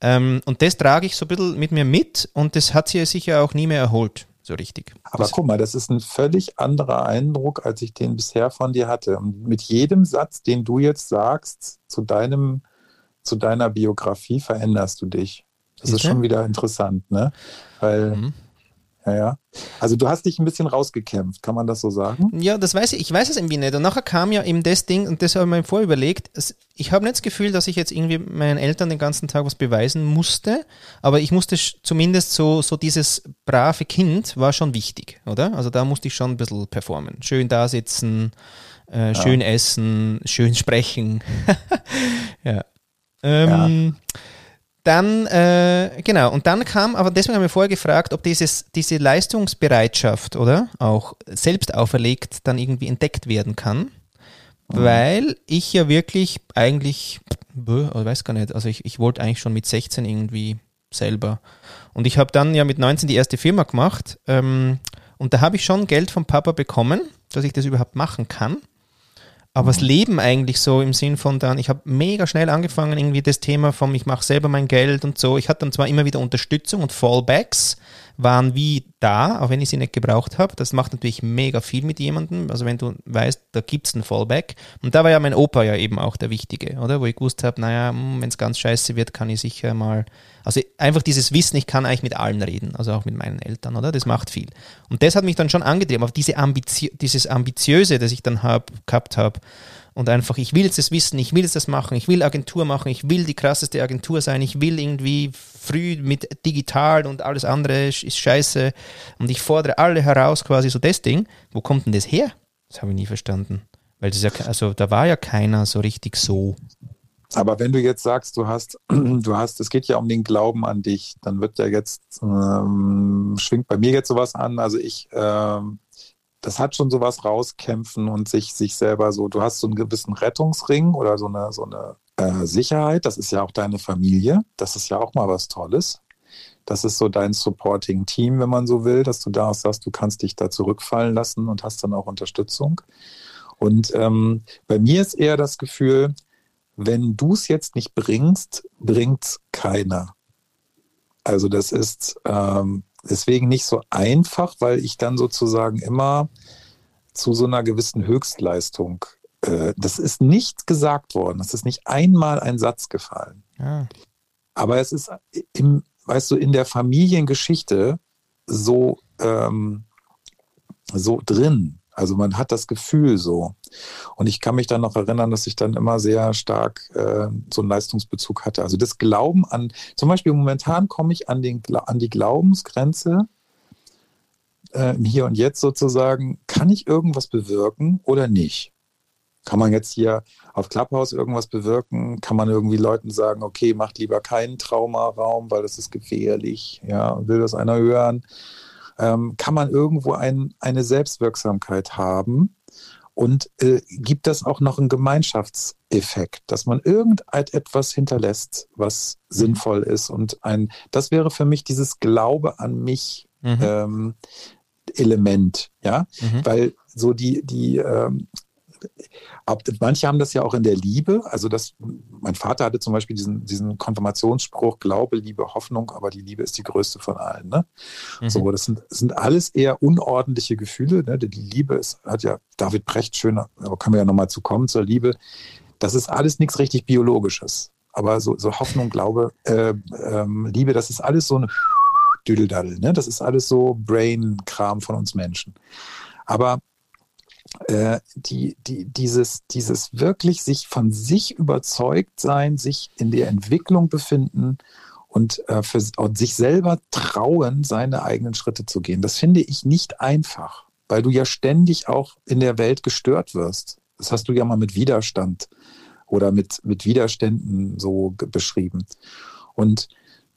Ähm, und das trage ich so ein bisschen mit mir mit und das hat sie sicher auch nie mehr erholt so richtig. Aber das guck mal, das ist ein völlig anderer Eindruck, als ich den bisher von dir hatte. Und mit jedem Satz, den du jetzt sagst, zu deinem, zu deiner Biografie veränderst du dich. Das ist, ist schon wieder interessant, ne? Weil mhm. Ja, ja. Also du hast dich ein bisschen rausgekämpft, kann man das so sagen? Ja, das weiß ich. Ich weiß es irgendwie nicht. Und nachher kam ja eben das Ding, und das habe ich mir vorüberlegt. Ich habe nicht das Gefühl, dass ich jetzt irgendwie meinen Eltern den ganzen Tag was beweisen musste, aber ich musste zumindest so, so dieses brave Kind war schon wichtig, oder? Also da musste ich schon ein bisschen performen. Schön da sitzen, äh, schön ja. essen, schön sprechen. ja. Ähm, ja. Dann, äh, genau, und dann kam, aber deswegen haben wir vorher gefragt, ob dieses, diese Leistungsbereitschaft, oder? Auch selbst auferlegt dann irgendwie entdeckt werden kann. Mhm. Weil ich ja wirklich eigentlich, ich weiß gar nicht, also ich, ich wollte eigentlich schon mit 16 irgendwie selber. Und ich habe dann ja mit 19 die erste Firma gemacht. Ähm, und da habe ich schon Geld vom Papa bekommen, dass ich das überhaupt machen kann. Aber das Leben eigentlich so im Sinn von dann, ich habe mega schnell angefangen, irgendwie das Thema vom, ich mache selber mein Geld und so. Ich hatte dann zwar immer wieder Unterstützung und Fallbacks, waren wie da, auch wenn ich sie nicht gebraucht habe. Das macht natürlich mega viel mit jemandem. Also wenn du weißt, da gibt's einen Fallback. Und da war ja mein Opa ja eben auch der Wichtige, oder? Wo ich gewusst habe, naja, hm, wenn es ganz scheiße wird, kann ich sicher mal. Also einfach dieses Wissen, ich kann eigentlich mit allen reden, also auch mit meinen Eltern, oder? Das macht viel. Und das hat mich dann schon angetrieben, auf diese Ambition, dieses Ambitiöse, das ich dann hab, gehabt habe und einfach, ich will das wissen, ich will das machen, ich will Agentur machen, ich will die krasseste Agentur sein, ich will irgendwie früh mit digital und alles andere ist scheiße und ich fordere alle heraus, quasi so das Ding. Wo kommt denn das her? Das habe ich nie verstanden. Weil das ja, also da war ja keiner so richtig so. Aber wenn du jetzt sagst, du hast, du hast, es geht ja um den Glauben an dich, dann wird ja jetzt, ähm, schwingt bei mir jetzt sowas an. Also ich, ähm, das hat schon sowas rauskämpfen und sich, sich selber so, du hast so einen gewissen Rettungsring oder so eine, so eine äh, Sicherheit, das ist ja auch deine Familie, das ist ja auch mal was Tolles. Das ist so dein Supporting Team, wenn man so will, dass du da sagst, du kannst dich da zurückfallen lassen und hast dann auch Unterstützung. Und ähm, bei mir ist eher das Gefühl, wenn du es jetzt nicht bringst, bringt keiner. Also das ist, ähm, deswegen nicht so einfach, weil ich dann sozusagen immer zu so einer gewissen Höchstleistung, äh, das ist nicht gesagt worden, es ist nicht einmal ein Satz gefallen. Ja. Aber es ist im, weißt du, in der Familiengeschichte so, ähm, so drin. Also man hat das Gefühl so. Und ich kann mich dann noch erinnern, dass ich dann immer sehr stark äh, so einen Leistungsbezug hatte. Also das Glauben an, zum Beispiel momentan komme ich an, den, an die Glaubensgrenze, äh, Hier und Jetzt sozusagen, kann ich irgendwas bewirken oder nicht? Kann man jetzt hier auf Clubhouse irgendwas bewirken? Kann man irgendwie Leuten sagen, okay, macht lieber keinen Traumaraum, weil das ist gefährlich? Ja, will das einer hören? Ähm, kann man irgendwo ein, eine Selbstwirksamkeit haben und äh, gibt das auch noch einen Gemeinschaftseffekt, dass man irgendetwas hinterlässt, was sinnvoll ist und ein, das wäre für mich dieses Glaube an mich mhm. ähm, Element, ja, mhm. weil so die, die, ähm, manche haben das ja auch in der Liebe. Also das, mein Vater hatte zum Beispiel diesen, diesen Konfirmationsspruch, Glaube, Liebe, Hoffnung, aber die Liebe ist die größte von allen. Ne? Mhm. So, das sind, sind alles eher unordentliche Gefühle. Ne? Die Liebe ist, hat ja David Brecht schön, aber können wir ja nochmal zu kommen zur Liebe. Das ist alles nichts richtig Biologisches. Aber so, so Hoffnung, Glaube, äh, ähm, Liebe, das ist alles so ein Düdeldaddel. Ne? Das ist alles so Brain-Kram von uns Menschen. Aber äh, die, die, dieses, dieses wirklich sich von sich überzeugt sein, sich in der Entwicklung befinden und, äh, für, und sich selber trauen, seine eigenen Schritte zu gehen. Das finde ich nicht einfach, weil du ja ständig auch in der Welt gestört wirst. Das hast du ja mal mit Widerstand oder mit, mit Widerständen so beschrieben. Und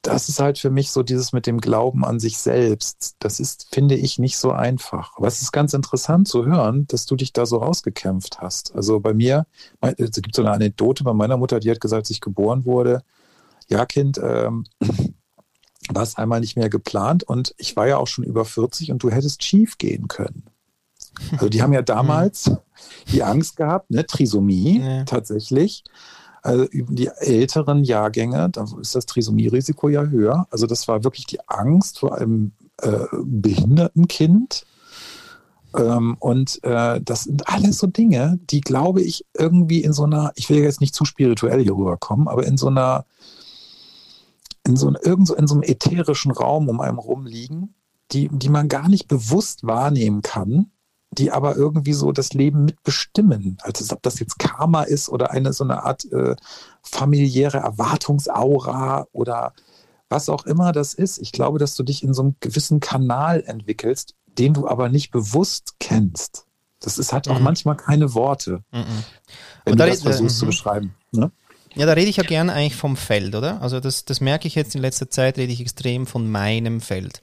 das ist halt für mich so dieses mit dem Glauben an sich selbst. Das ist, finde ich, nicht so einfach. Aber es ist ganz interessant zu hören, dass du dich da so rausgekämpft hast. Also bei mir, es gibt so eine Anekdote bei meiner Mutter, die hat gesagt, als ich geboren wurde, ja, Kind, ähm, war es einmal nicht mehr geplant und ich war ja auch schon über 40 und du hättest schief gehen können. Also die haben ja damals die Angst gehabt, ne, Trisomie ja. tatsächlich. Also die älteren Jahrgänge, da ist das Trisomie-Risiko ja höher. Also das war wirklich die Angst vor einem äh, behinderten Kind. Ähm, und äh, das sind alles so Dinge, die, glaube ich, irgendwie in so einer, ich will jetzt nicht zu spirituell hier rüberkommen, aber in so einer, in so, irgend in so einem ätherischen Raum um einem rumliegen, die, die man gar nicht bewusst wahrnehmen kann die aber irgendwie so das Leben mitbestimmen. Also ob das jetzt Karma ist oder eine so eine Art äh, familiäre Erwartungsaura oder was auch immer das ist. Ich glaube, dass du dich in so einem gewissen Kanal entwickelst, den du aber nicht bewusst kennst. Das ist, hat auch mhm. manchmal keine Worte, mhm. wenn Und du das versuchst zu mhm. beschreiben. Ne? Ja, da rede ich ja gerne eigentlich vom Feld, oder? Also das, das merke ich jetzt in letzter Zeit, rede ich extrem von meinem Feld.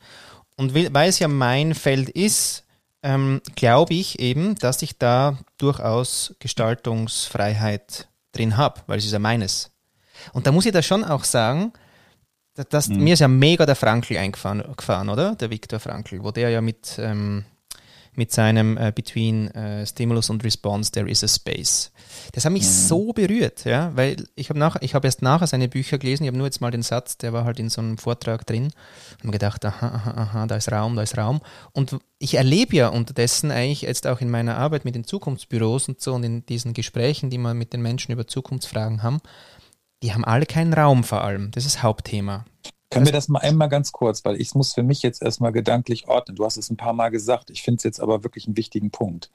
Und weil es ja mein Feld ist, ähm, glaube ich eben, dass ich da durchaus Gestaltungsfreiheit drin habe, weil es ist ja meines. Und da muss ich da schon auch sagen, dass, dass mhm. mir ist ja mega der Frankl eingefahren, gefahren, oder? Der Viktor Frankl, wo der ja mit, ähm, mit seinem äh, Between äh, Stimulus und Response, there is a space. Das hat mich mhm. so berührt, ja, weil ich habe nach, ich habe erst nachher seine Bücher gelesen, ich habe nur jetzt mal den Satz, der war halt in so einem Vortrag drin und mir gedacht, aha, aha, aha, da ist Raum, da ist Raum. Und ich erlebe ja unterdessen eigentlich jetzt auch in meiner Arbeit mit den Zukunftsbüros und so und in diesen Gesprächen, die wir mit den Menschen über Zukunftsfragen haben, die haben alle keinen Raum vor allem. Das ist das Hauptthema. Können wir das mal einmal ganz kurz, weil ich muss für mich jetzt erstmal gedanklich ordnen. Du hast es ein paar Mal gesagt. Ich finde es jetzt aber wirklich einen wichtigen Punkt.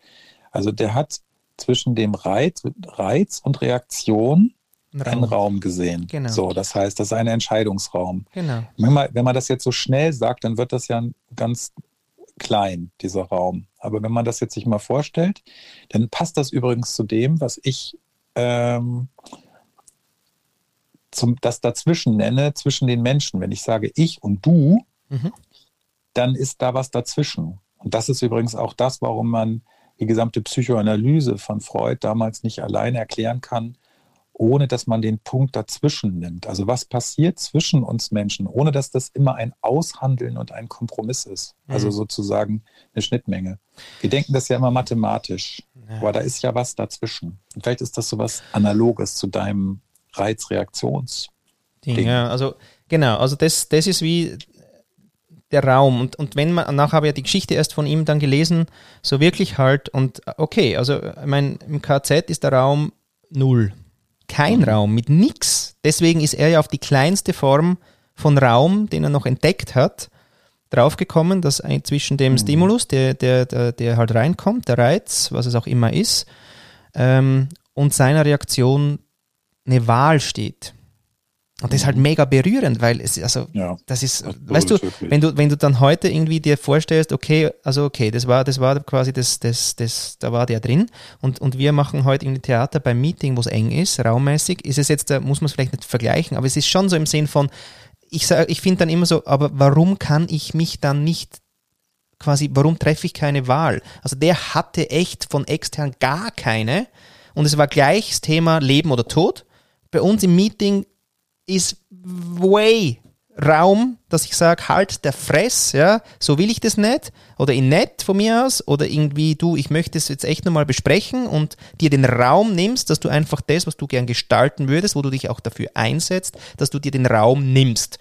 Also der hat zwischen dem Reiz, Reiz und Reaktion Raum. einen Raum gesehen. Genau. So, das heißt, das ist ein Entscheidungsraum. Genau. Wenn man, wenn man das jetzt so schnell sagt, dann wird das ja ganz klein, dieser Raum. Aber wenn man das jetzt sich mal vorstellt, dann passt das übrigens zu dem, was ich ähm, zum, das dazwischen nenne, zwischen den Menschen. Wenn ich sage ich und du, mhm. dann ist da was dazwischen. Und das ist übrigens auch das, warum man die gesamte Psychoanalyse von Freud damals nicht alleine erklären kann, ohne dass man den Punkt dazwischen nimmt. Also was passiert zwischen uns Menschen, ohne dass das immer ein Aushandeln und ein Kompromiss ist. Also mhm. sozusagen eine Schnittmenge. Wir denken das ja immer mathematisch, ja. aber da ist ja was dazwischen. Und vielleicht ist das so was Analoges zu deinem Reizreaktions. Ja, also genau, also das, das ist wie der Raum. Und, und wenn man, nachher habe ich ja die Geschichte erst von ihm dann gelesen, so wirklich halt, und okay, also ich meine, im KZ ist der Raum null. Kein mhm. Raum, mit nix. Deswegen ist er ja auf die kleinste Form von Raum, den er noch entdeckt hat, draufgekommen, dass zwischen dem mhm. Stimulus, der, der, der, der halt reinkommt, der Reiz, was es auch immer ist, ähm, und seiner Reaktion eine Wahl steht. Und das ist halt mhm. mega berührend, weil es, also, ja, das ist, das weißt du, wenn du, wenn du dann heute irgendwie dir vorstellst, okay, also okay, das war, das war quasi das, das, das, da war der drin und, und wir machen heute irgendwie Theater beim Meeting, wo es eng ist, raummäßig, ist es jetzt, da muss man es vielleicht nicht vergleichen, aber es ist schon so im Sinn von, ich sage, ich finde dann immer so, aber warum kann ich mich dann nicht quasi, warum treffe ich keine Wahl? Also der hatte echt von extern gar keine und es war gleich das Thema Leben oder Tod bei uns im Meeting ist way Raum, dass ich sage, halt der Fress, ja, so will ich das nicht. Oder in nett von mir aus. Oder irgendwie, du, ich möchte es jetzt echt nochmal besprechen und dir den Raum nimmst, dass du einfach das, was du gern gestalten würdest, wo du dich auch dafür einsetzt, dass du dir den Raum nimmst.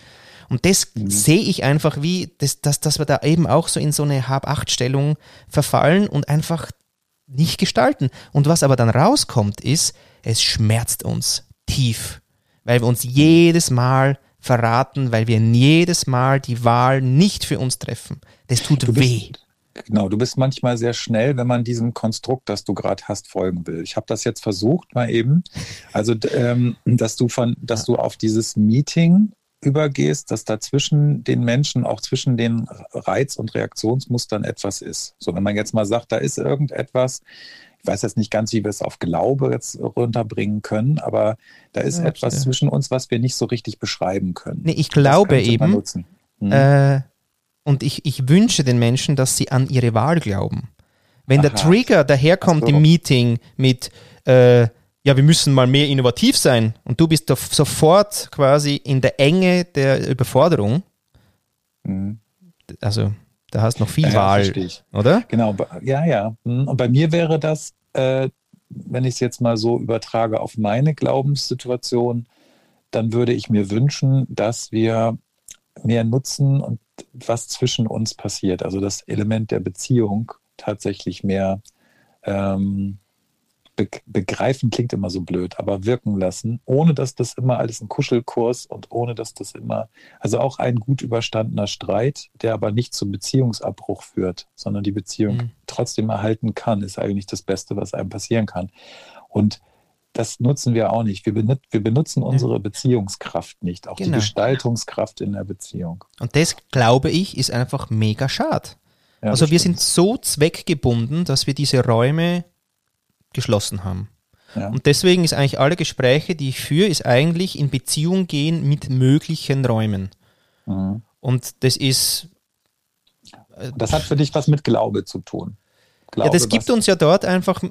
Und das mhm. sehe ich einfach wie, das, dass, dass wir da eben auch so in so eine Hab-Acht-Stellung verfallen und einfach nicht gestalten. Und was aber dann rauskommt, ist, es schmerzt uns tief, weil wir uns jedes Mal verraten, weil wir jedes Mal die Wahl nicht für uns treffen. Das tut bist, weh. Genau, du bist manchmal sehr schnell, wenn man diesem Konstrukt, das du gerade hast, folgen will. Ich habe das jetzt versucht, mal eben. Also, ähm, dass du von, dass du auf dieses Meeting übergehst, dass da zwischen den Menschen, auch zwischen den Reiz- und Reaktionsmustern etwas ist. So, wenn man jetzt mal sagt, da ist irgendetwas, ich weiß jetzt nicht ganz, wie wir es auf Glaube jetzt runterbringen können, aber da ist okay. etwas zwischen uns, was wir nicht so richtig beschreiben können. Nee, ich glaube eben, hm. äh, und ich, ich wünsche den Menschen, dass sie an ihre Wahl glauben. Wenn Aha. der Trigger daherkommt so. im Meeting mit, äh, ja, wir müssen mal mehr innovativ sein und du bist sofort quasi in der Enge der Überforderung, mhm. also da hast du noch viel ja, Wahl, oder? Genau, ja, ja. Hm, und bei mir wäre das, äh, wenn ich es jetzt mal so übertrage auf meine Glaubenssituation, dann würde ich mir wünschen, dass wir mehr nutzen und was zwischen uns passiert, also das Element der Beziehung tatsächlich mehr ähm, begreifen klingt immer so blöd, aber wirken lassen, ohne dass das immer alles ein Kuschelkurs und ohne dass das immer, also auch ein gut überstandener Streit, der aber nicht zum Beziehungsabbruch führt, sondern die Beziehung mhm. trotzdem erhalten kann, ist eigentlich das Beste, was einem passieren kann. Und das nutzen wir auch nicht. Wir, benut wir benutzen unsere Beziehungskraft nicht, auch genau. die Gestaltungskraft in der Beziehung. Und das, glaube ich, ist einfach mega schade. Ja, also wir sind so zweckgebunden, dass wir diese Räume geschlossen haben. Ja. Und deswegen ist eigentlich alle Gespräche, die ich führe, ist eigentlich in Beziehung gehen mit möglichen Räumen. Mhm. Und das ist. Äh, das hat für dich was mit Glaube zu tun. Glaube, ja, das gibt uns ja dort einfach.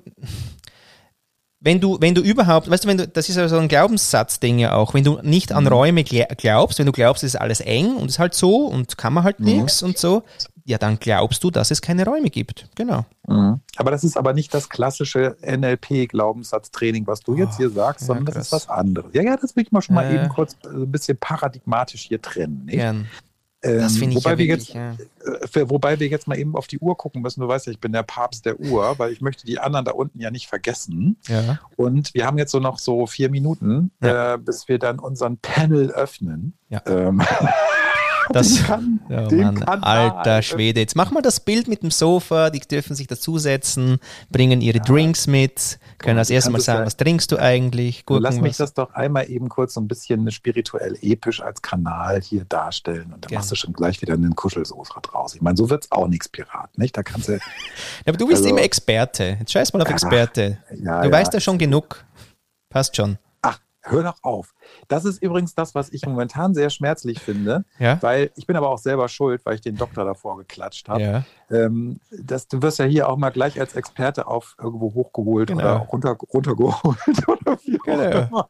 Wenn du, wenn du überhaupt, weißt du, wenn du, das ist ja so ein Glaubenssatzding ja auch, wenn du nicht an mhm. Räume glaubst, wenn du glaubst, es ist alles eng und es ist halt so und kann man halt mhm. nichts und so, ja, dann glaubst du, dass es keine Räume gibt. Genau. Mhm. Aber das ist aber nicht das klassische NLP-Glaubenssatztraining, was du jetzt hier sagst, ja, sondern das krass. ist was anderes. Ja, ja, das will ich mal schon mal Äh. eben kurz äh, ein bisschen paradigmatisch hier trennen. Nicht? Gern. Ähm, Das finde ich wobei ja wir wirklich, jetzt, ja. äh, wobei wir jetzt mal eben auf die Uhr gucken müssen. Du weißt ja, ich bin der Papst der Uhr, weil ich möchte die anderen da unten ja nicht vergessen. ja. Und wir haben jetzt so noch so vier Minuten, Ja. äh, bis wir dann unseren Panel öffnen. Ja. Ähm, Das, kann, ja, den Mann, alter Schwede. Jetzt mach mal das Bild mit dem Sofa, die dürfen sich dazusetzen, bringen ihre Drinks mit, können als du erstes mal es sagen, ja- was trinkst du eigentlich? Du, Lass mich was- das doch einmal eben kurz so ein bisschen spirituell episch als Kanal hier darstellen und dann Gerne. machst du schon gleich wieder einen Kuschelsofa draus. Ich meine, so wird's auch nichts Pirat, nicht? Da kannst du, Ja, aber du bist Also- immer Experte. Jetzt scheiß mal auf Ach, Experte. ja, du ja. weißt ja schon genug. Passt schon. Hör doch auf. Das ist übrigens das, was ich momentan sehr schmerzlich finde, Ja? weil ich bin aber auch selber schuld, weil ich den Doktor davor geklatscht habe. Ja. Ähm, das, du wirst ja hier auch mal gleich als Experte auf irgendwo hochgeholt Genau. oder runter, runtergeholt oder wie auch Genau. immer.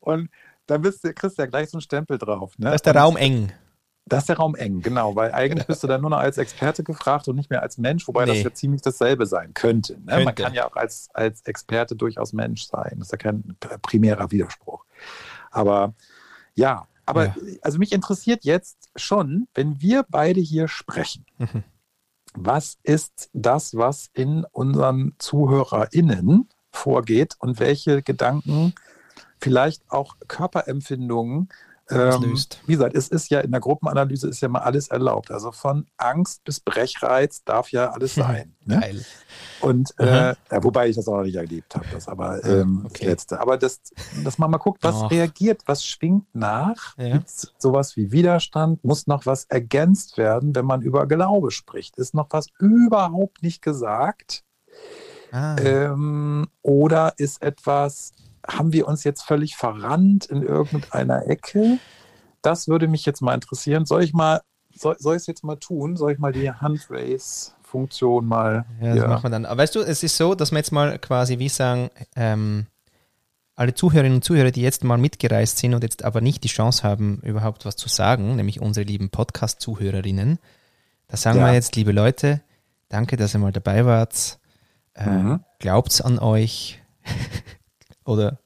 Und dann bist du, kriegst du ja gleich so einen Stempel drauf. Ne? Da ist der Raum eng. Da ist der Raum eng, genau, weil eigentlich bist du dann nur noch als Experte gefragt und nicht mehr als Mensch, wobei Nee. das ja ziemlich dasselbe sein könnte. Ne? Man Könnte. kann ja auch als, als Experte durchaus Mensch sein. Das ist ja kein primärer Widerspruch. Aber ja, aber Ja. also mich interessiert jetzt schon, wenn wir beide hier sprechen, Mhm. was ist das, was in unseren ZuhörerInnen vorgeht und welche Gedanken, vielleicht auch Körperempfindungen ähm, Auslöst. wie gesagt, es ist ja in der Gruppenanalyse ist ja mal alles erlaubt. Also von Angst bis Brechreiz darf ja alles sein. Ne? Geil. Und äh, Aha. ja, wobei ich das auch noch nicht erlebt habe, das aber Ah, ähm, okay. das letzte. Aber das, dass man mal guckt, was Ach. reagiert, was schwingt nach, Ja. gibt's sowas wie Widerstand, muss noch was ergänzt werden, wenn man über Glaube spricht. Ist noch was überhaupt nicht gesagt? Ah. Ähm, oder ist etwas, haben wir uns jetzt völlig verrannt in irgendeiner Ecke? Das würde mich jetzt mal interessieren. Soll ich mal, soll, soll ich es jetzt mal tun? Soll ich mal die Handraise-Funktion mal Ja, das hier- machen wir dann. Aber weißt du, es ist so, dass wir jetzt mal quasi wie sagen, ähm, alle Zuhörerinnen und Zuhörer, die jetzt mal mitgereist sind und jetzt aber nicht die Chance haben, überhaupt was zu sagen, nämlich unsere lieben Podcast-Zuhörerinnen, da sagen Ja. wir jetzt, liebe Leute, danke, dass ihr mal dabei wart. Äh, Mhm. Glaubt's an euch. Oder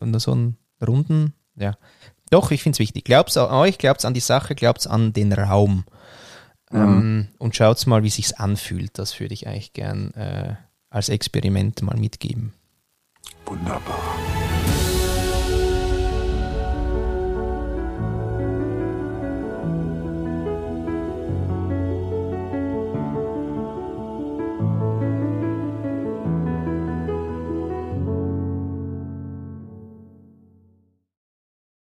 unter so einen Runden, ja. Doch, ich finde es wichtig. Glaubt's an euch, glaubt's an die Sache, glaubt's an den Raum. Ähm, und schaut's mal, wie sich's anfühlt. Das würde ich eigentlich gern äh, als Experiment mal mitgeben. Wunderbar.